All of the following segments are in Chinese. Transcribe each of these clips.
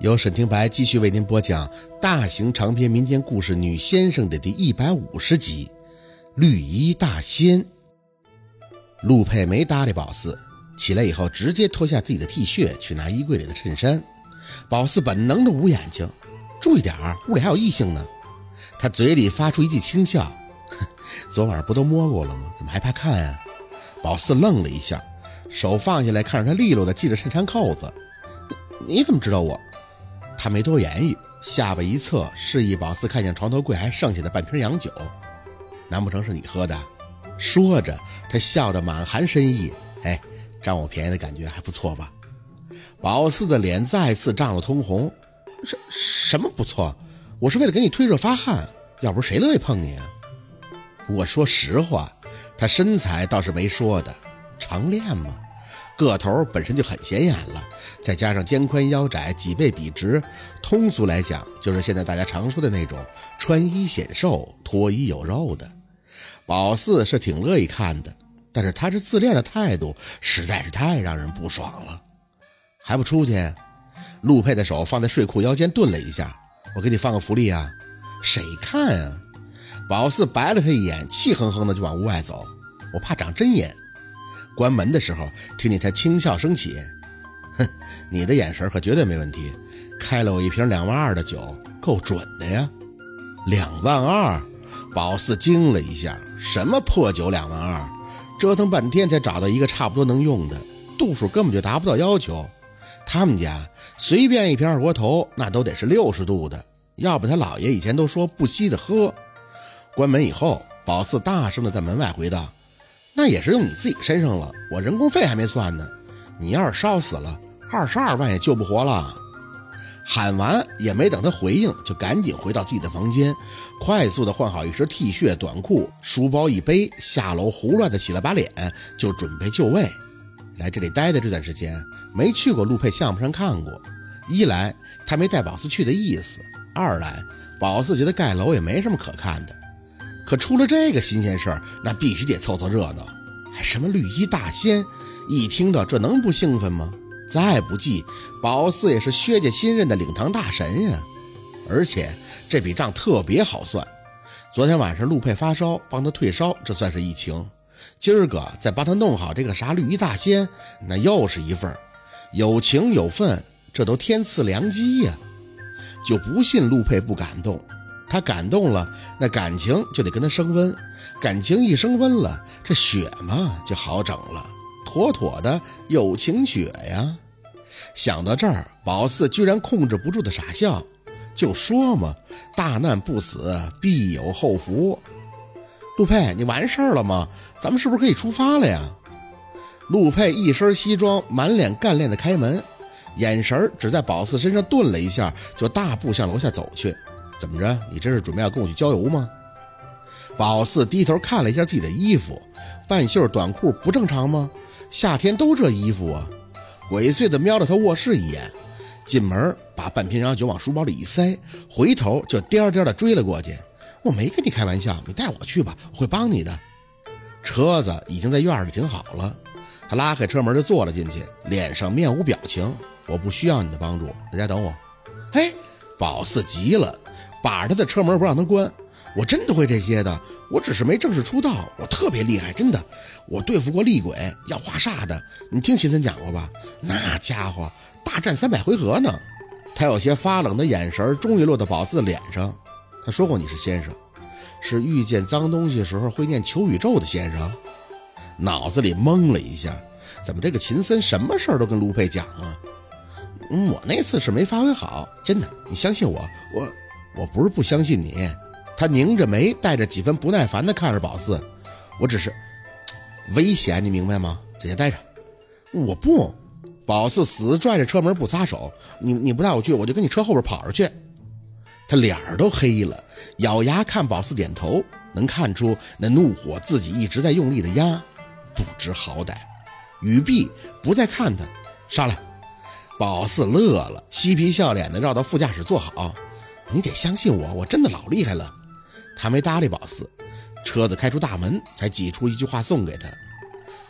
由沈听白继续为您播讲大型长篇民间故事《女先生》的第一百五十集《绿衣大仙》。陆佩没搭理宝四，起来以后直接脱下自己的 T 恤去拿衣柜里的衬衫。宝四本能的捂眼睛，注意点儿，屋里还有异性呢。他嘴里发出一记轻笑：“昨晚不都摸过了吗？怎么还怕看啊？”宝四愣了一下，手放下来，看着他利落的系着衬衫扣子：“你你怎么知道我？”他没多言语，下巴一侧，示意宝四看见床头柜还剩下的半瓶洋酒。难不成是你喝的？说着，他笑得满含深意。哎，占我便宜的感觉还不错吧？宝四的脸再次涨得通红。什什么不错？我是为了给你退热发汗，要不是谁乐意碰你啊？不过说实话，他身材倒是没说的，常练吗？个头本身就很显眼了，再加上肩宽腰窄，脊背笔直，通俗来讲就是现在大家常说的那种穿衣显瘦，脱衣有肉的。宝四是挺乐意看的，但是他这自恋的态度实在是太让人不爽了。还不出去？陆佩的手放在睡裤腰间顿了一下，我给你放个福利啊！谁看啊？宝四白了他一眼，气哼哼的就往屋外走。我怕长针眼。关门的时候，听见他轻笑声起：“哼，你的眼神可绝对没问题，开了我一瓶两万二的酒，够准的呀！”两万二，宝四惊了一下：“什么破酒两万二？折腾半天才找到一个差不多能用的，度数根本就达不到要求。他们家随便一瓶二锅头，那都得是六十度的，要不他姥爷以前都说不稀得喝。”关门以后，宝四大声的在门外回道。那也是用你自己身上了，我人工费还没算呢。你要是烧死了，二十二万也救不活了。喊完也没等他回应，就赶紧回到自己的房间，快速的换好一身 T 恤、短裤，书包一背，下楼胡乱的洗了把脸，就准备就位。来这里待的这段时间，没去过陆佩项目上看过。一来他没带宝四去的意思，二来宝四觉得盖楼也没什么可看的。可出了这个新鲜事儿，那必须得凑凑热闹。还什么绿衣大仙，一听到这能不兴奋吗？再不济，宝四也是薛家新任的领堂大神呀。而且这笔账特别好算。昨天晚上陆佩发烧，帮他退烧，这算是一情。今儿个再帮他弄好这个啥绿衣大仙，那又是一份有情有份，这都天赐良机呀。就不信陆佩不感动。他感动了，那感情就得跟他升温，感情一升温了，这雪嘛就好整了，妥妥的有情雪呀！想到这儿，宝四居然控制不住的傻笑，就说嘛，大难不死，必有后福。陆佩，你完事儿了吗？咱们是不是可以出发了呀？陆佩一身西装，满脸干练的开门，眼神只在宝四身上顿了一下，就大步向楼下走去。怎么着？你这是准备要跟我去郊游吗？宝四低头看了一下自己的衣服，半袖短裤不正常吗？夏天都这衣服啊！鬼祟的瞄了他卧室一眼，进门把半瓶洋酒往书包里一塞，回头就颠颠的追了过去。我没跟你开玩笑，你带我去吧，我会帮你的。车子已经在院里停好了，他拉开车门就坐了进去，脸上面无表情。我不需要你的帮助，在家等我。哎，宝四急了。把着他的车门不让他关，我真的会这些的。我只是没正式出道，我特别厉害，真的。我对付过厉鬼，要化煞的。你听秦森讲过吧？那家伙大战三百回合呢。他有些发冷的眼神终于落到宝四的脸上。他说过你是先生，是遇见脏东西时候会念求宇宙的先生。脑子里懵了一下，怎么这个秦森什么事儿都跟卢佩讲啊？我那次是没发挥好，真的，你相信我，我。我不是不相信你，他拧着眉，带着几分不耐烦地看着宝四。我只是 危险，你明白吗？在家待着。我不，宝四死拽着车门不撒手。你你不带我去，我就跟你车后边跑着去。他脸儿都黑了，咬牙看宝四点头，能看出那怒火自己一直在用力的压，不知好歹。雨碧不再看他，上来。宝四乐了，嬉皮笑脸的绕到副驾驶坐好。你得相信我，我真的老厉害了。他没搭理宝四，车子开出大门，才挤出一句话送给他。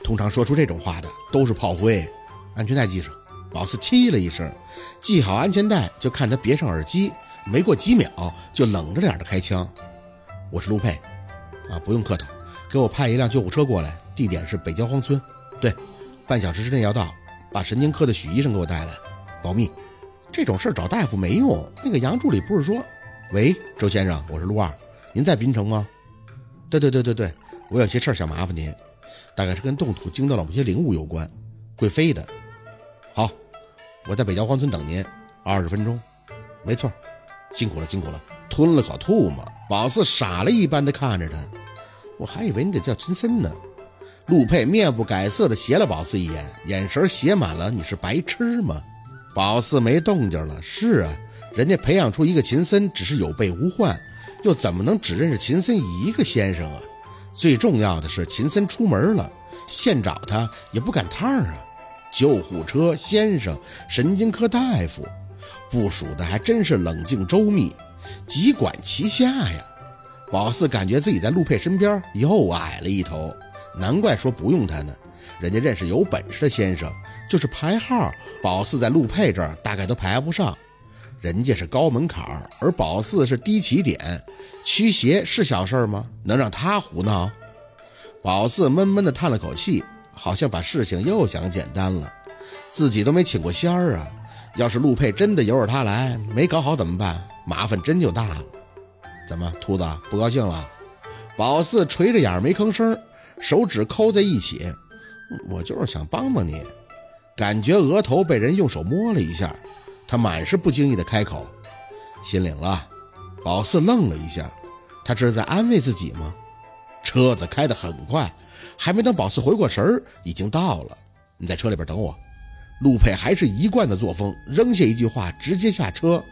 通常说出这种话的都是炮灰，安全带系上。宝四气了一声，系好安全带，就看他别上耳机。没过几秒，就冷着脸的开枪。我是陆佩，啊，不用客套，给我派一辆救护车过来，地点是北郊荒村。对，半小时之内要到。把神经科的许医生给我带来，保密。这种事找大夫没用。那个杨助理不是说，喂，周先生，我是陆二，您在滨城吗？对对对对对，我有些事儿想麻烦您，大概是跟冻土惊到了某些灵物有关，会飞的。好，我在北郊荒村等您，二十分钟。没错，辛苦了辛苦了。吞了口吐沫，宝四傻了一般的看着他，我还以为你得叫金森呢。陆佩面不改色的斜了宝四一眼，眼神写满了“你是白痴吗？”宝四没动静了。是啊，人家培养出一个秦森只是有备无患，又怎么能只认识秦森一个先生啊？最重要的是，秦森出门了，现找他也不赶趟啊。救护车先生，神经科大夫，部署的还真是冷静周密，几管齐下呀。宝四感觉自己在陆佩身边又矮了一头。难怪说不用他呢，人家认识有本事的先生，就是排号，宝四在陆佩这儿大概都排不上。人家是高门槛，而宝四是低起点，驱邪是小事儿吗？能让他胡闹？宝四闷闷地叹了口气，好像把事情又想简单了。自己都没请过仙儿啊，要是陆佩真的由着他来，没搞好怎么办？麻烦真就大了。怎么，秃子不高兴了？宝四垂着眼没吭声。手指抠在一起，我就是想帮帮你。感觉额头被人用手摸了一下，他满是不经意的开口：“心领了。”宝四愣了一下，他这是在安慰自己吗？车子开得很快，还没等宝四回过神儿，已经到了。你在车里边等我。陆佩还是一贯的作风，扔下一句话，直接下车。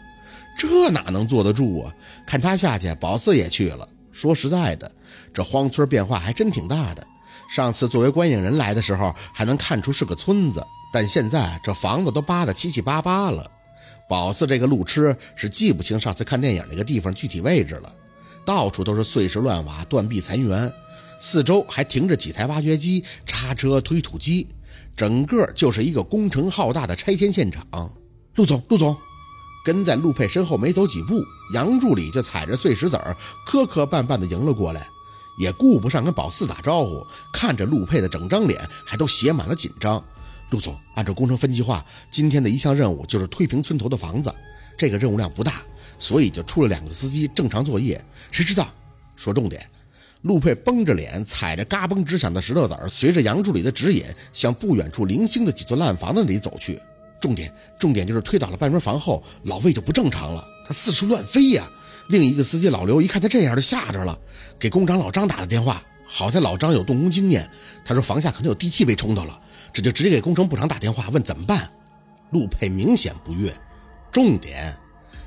这哪能坐得住啊？看他下去，宝四也去了。说实在的，这荒村变化还真挺大的。上次作为观影人来的时候，还能看出是个村子，但现在这房子都扒得七七八八了。宝四这个路痴是记不清上次看电影那个地方具体位置了，到处都是碎石乱瓦、断壁残垣，四周还停着几台挖掘机、叉车、推土机，整个就是一个工程浩大的拆迁现场。陆总，陆总。跟在陆佩身后没走几步，杨助理就踩着碎石子儿磕磕绊绊地迎了过来，也顾不上跟宝四打招呼，看着陆佩的整张脸还都写满了紧张。陆总，按照工程分计划，今天的一项任务就是推平村头的房子，这个任务量不大，所以就出了两个司机正常作业。谁知道？说重点。陆佩绷着脸，踩着嘎嘣直响的石头子儿，随着杨助理的指引，向不远处零星的几座烂房子里走去。重点，重点就是推倒了半间房后，老魏就不正常了，他四处乱飞呀。另一个司机老刘一看他这样，就吓着了，给工长老张打了电话。好在老张有动工经验，他说房下可能有地气被冲到了，这就直接给工程部长打电话问怎么办。陆佩明显不悦，重点。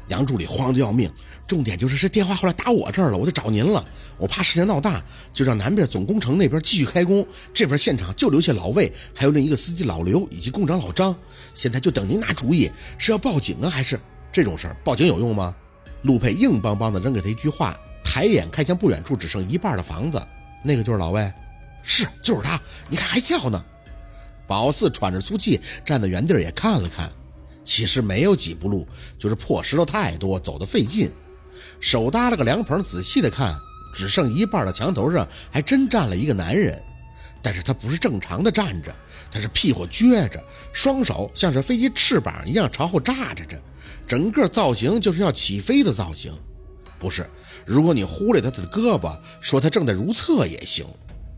杨助理慌得要命，重点就是这电话后来打我这儿了，我就找您了。我怕事情闹大，就让南边总工程那边继续开工，这边现场就留下老魏，还有另一个司机老刘以及工长老张。现在就等您拿主意，是要报警啊，还是这种事儿报警有用吗？陆佩硬邦邦的扔给他一句话，抬眼看向不远处只剩一半的房子，那个就是老魏，是就是他，你看还叫呢。宝四喘着粗气站在原地也看了看。其实没有几步路，就是破石头太多，走得费劲。手搭了个凉棚，仔细的看，只剩一半的墙头上还真站了一个男人，但是他不是正常的站着，他是屁股撅着，双手像是飞机翅膀一样朝后炸着着，整个造型就是要起飞的造型。不是，如果你忽略他的胳膊，说他正在如厕也行。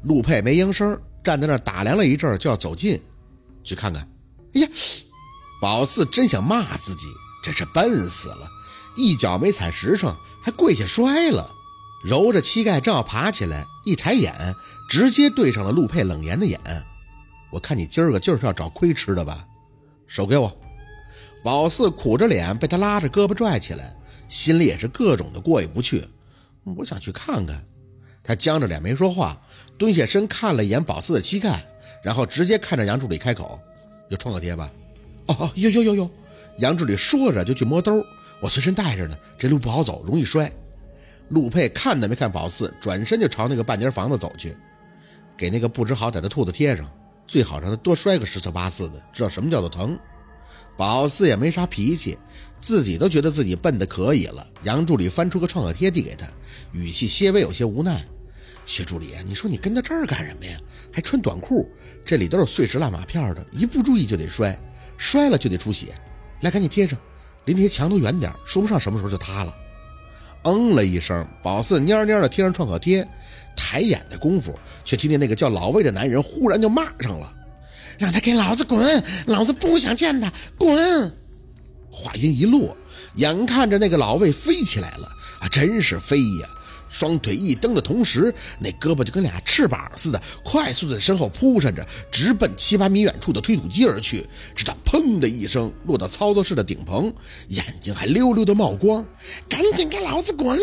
陆佩没应声，站在那儿打量了一阵，就要走近去看看。哎呀！宝四真想骂自己，真是笨死了，一脚没踩实诚，还跪下摔了，揉着膝盖正要爬起来，一抬眼，直接对上了陆佩冷言的眼。我看你今儿个就是要找亏吃的吧？手给我！宝四苦着脸被他拉着胳膊拽起来，心里也是各种的过意不去。我想去看看。他僵着脸没说话，蹲下身看了一眼宝四的膝盖，然后直接看着杨助理开口：“有创可贴吧？”哦哦，有有有有！杨助理说着就去摸兜，我随身带着呢。这路不好走，容易摔。陆佩看都没看宝四，转身就朝那个半截房子走去，给那个不知好歹的兔子贴上，最好让他多摔个十次八次的，知道什么叫做疼。宝四也没啥脾气，自己都觉得自己笨的可以了。杨助理翻出个创可贴递给他，语气些微有些无奈：“薛助理，你说你跟到这儿干什么呀？还穿短裤，这里都是碎石烂瓦片的，一不注意就得摔，摔了就得出血。来，赶紧贴上，离那些墙都远点，说不上什么时候就塌了。”嗯了一声，宝四蔫蔫的贴上创可贴，抬眼的功夫，却听见那个叫老魏的男人忽然就骂上了。让他给老子滚！老子不想见他，滚！话音一落，眼看着那个老魏飞起来了啊，真是飞呀！双腿一蹬的同时，那胳膊就跟俩翅膀似的，快速的身后扑闪着，直奔七八米远处的推土机而去。直到砰的一声落到操作室的顶棚，眼睛还溜溜的冒光，赶紧给老子滚！